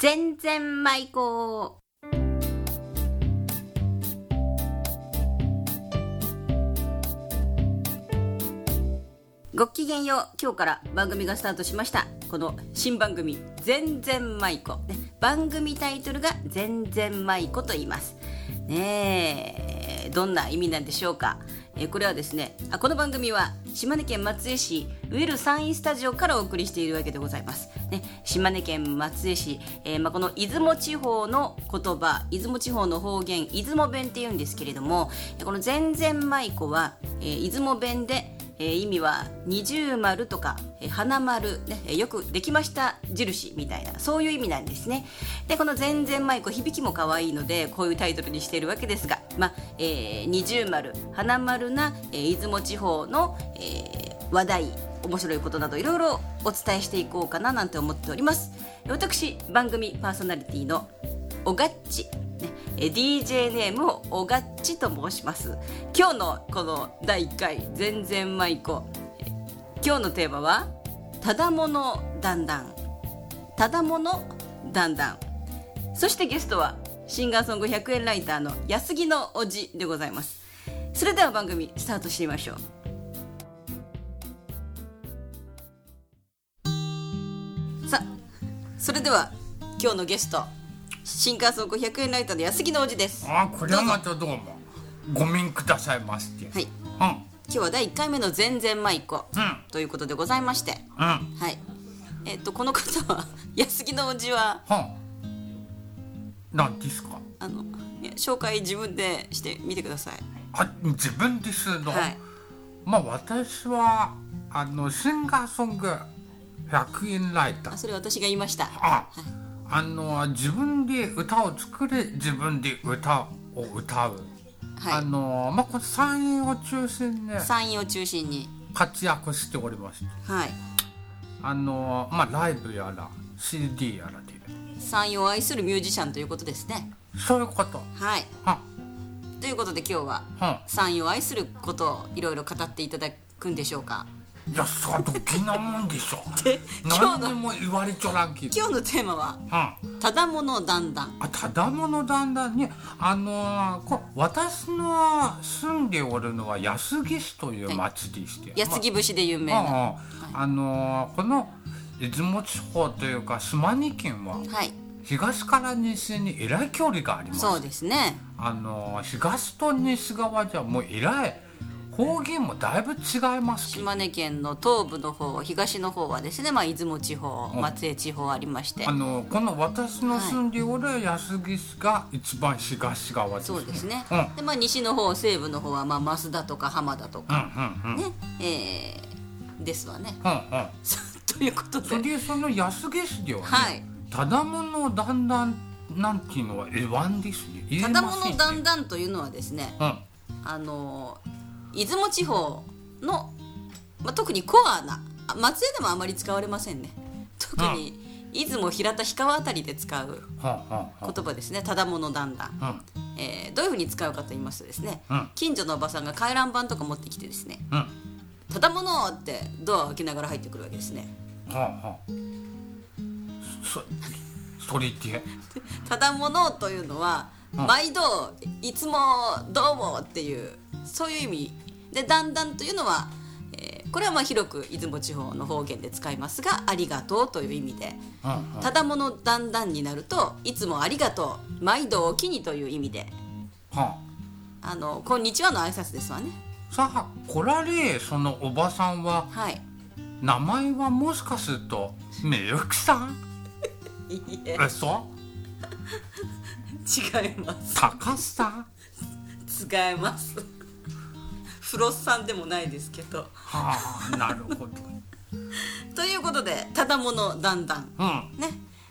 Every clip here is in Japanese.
全然舞子ごきげんよう。今日から番組がスタートしました。この新番組「全然舞子」、番組タイトルが「全然舞子」と言います。ねえ。どんな意味なんでしょうか。えこれはですねあこの番組は島根県松江市ウェルサインスタジオからお送りしているわけでございます、ね、島根県松江市、えー、まあ、この出雲地方の言葉出雲地方の方言出雲弁っていうんですけれどもこの全然舞子は、え、出雲弁でえー、意味は二重丸とか、えー、花丸、ね、えよくできました印みたいなそういう意味なんですね。でこの全然舞子響きも可愛いのでこういうタイトルにしているわけですが、まあえー、二重丸花丸な、えー、出雲地方の、えー、話題面白いことなどいろいろお伝えしていこうかななんて思っております。私番組パーソナリティのおがっちね、DJ ネームをおがっちと申します。今日のこの第1回「全然舞子」今日のテーマは「ただものだんだん」「ただものだんだん」そしてゲストはシンガーソング100円ライターの安木のおじでございます。それでは番組スタートしてみましょう。さあそれでは今日のゲスト新幹線500円ライターの安木のおじです。あこれはまたどうもごめんくださいまして。はい、うん、今日は第1回目の全然舞子、うん、ということでございまして、うん、はい。えっ、ー、とこの方は安木のおじは、は何ですか？あの紹介自分でしてみてください。あ自分ですの、はい、まあ私はあのシンガーソング100円ライター。それ私が言いました。あ、はいあの自分で歌を作れ自分で歌を歌う、はい、あのまあこれ山陰を中心に山陰を中心に。活躍しておりまして。はい。あのまあライブやら CD やらで山陰を愛するミュージシャンということですね。そういうこと。はい。は。ということで今日は山陰を愛することをいろいろ語っていただくんでしょうか。いやさどきなもんでしょ 今日のも言われちょらんき今日のテーマは「ただものだんだん」あただものだんだんね。あのー、こ私の住んでおるのは安来市という町でして、はい、安来節で有名な、まあ、あのー、この出雲地方というか島根県は、はい、東から西にえらい距離があります。そうですね。あのー、東と西側じゃもうえらい方言もだいぶ違います島根県の東部の方東の方はですね、まあ、出雲地方松江地方ありまして。あのこの私の住んでおる安来市が一番東側ですね。そうですね、うん、でまあ、西の方西部の方は、まあ、増田とか浜田とか、うんうんうん、ね。えー、ですわね、うんうん、ということで。それでその安来市ではね、はい、ただものだんだんなんていうのはえわんですね。ただものだんだんというのはですね、うん、あの出雲地方の、まあ、特にコアな松江でもあまり使われませんね。特に出雲平田氷川あたりで使う言葉ですね「ただものだんだん」えー、どういうふうに使うかと言いますとですね、うん、近所のおばさんが回覧板とか持ってきてですね「うん、ただもの!」ってドアを開けながら入ってくるわけですね。はあはあ、そそれって。ただものというのは毎度いつもどうもっていうそういう意味。でだんだんというのは、えー、これはまあ広く出雲地方の方言で使いますがありがとうという意味で、ただものだんだんになるといつもありがとう毎度おきにという意味で、はあ、あのこんにちはの挨拶ですわねさあこられそのおばさんは、はい、名前はもしかするとみゆきさん？いえ。そう違います。高さ違いますフロスさんでもないですけどはあなるほどということでただものだんだん、うん、ね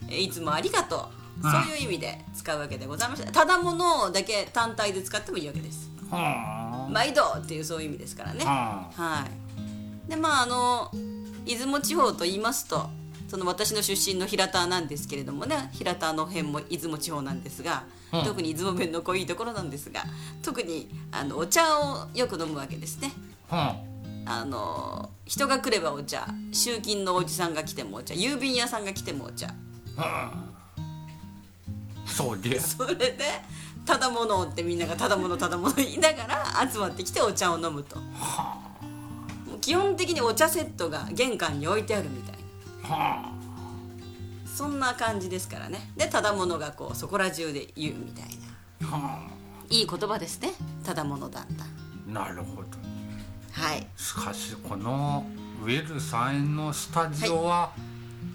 いつもありがとう、そういう意味で使うわけでございましたただものだけ単体で使ってもいいわけです、はあ、毎度っていうそういう意味ですからね、はあ、はい。でまああの出雲地方と言いますとその私の出身の平田なんですけれどもね平田の辺も出雲地方なんですが、うん、特に出雲弁の濃いところなんですが特にあのお茶をよく飲むわけですね。うん、あの人が来ればお茶集金のおじさんが来てもお茶郵便屋さんが来てもお茶、そうで それでただものってみんながただものただもの言いながら集まってきてお茶を飲むと。基本的にお茶セットが玄関に置いてあるみたいな。そんな感じですからね。でただものがこうそこら中で言うみたいな。いい言葉ですね。ただものだったあなるほど。はい。しかしこのウェルさんのスタジオは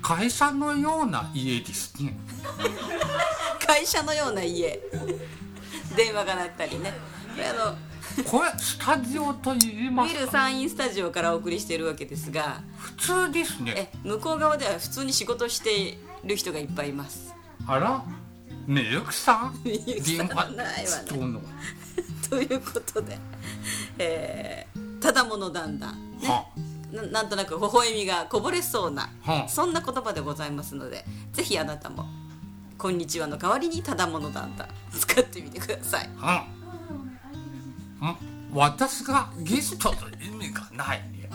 会社のような家ですね、会社のような家。電話が鳴ったりね。これあのこれスタジオと言いウますか？ィルサインスタジオからお送りしているわけですが。普通ですね。え向こう側では普通に仕事している人がいっぱいいます。あら？ねゆきさん。みゆきさんないわね。ということで、えーただものだんだん、ね、はななんとなく微笑みがこぼれそうな、はあ。そんな言葉でございますのでぜひあなたも「こんにちは」の代わりにただものだんだん使ってみてください。はん。私がゲストと意味がないね。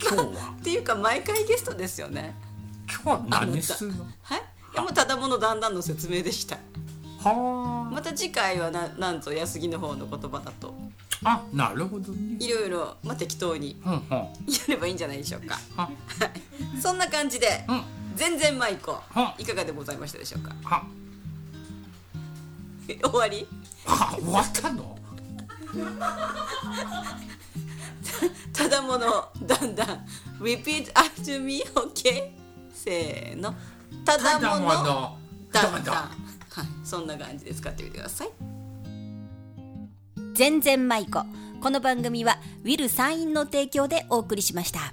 今日は。っていうか毎回ゲストですよね。今日は何するの？はい？いやもうただものだんだんの説明でした。はまた次回はななんと安木の方の言葉だと。ああなるほどね。いろいろ、まあ、適当にうんうん。やればいいんじゃないでしょうか。は。はい。そんな感じで。うん全然舞子は。いかがでございましたでしょうか？は。え終わり？は終わったの？ただものだんだん。Repeat after me OK せーの。ただものだんだん。はいそんな感じで使ってみてください。全然舞子この番組はウィル・サインの提供でお送りしました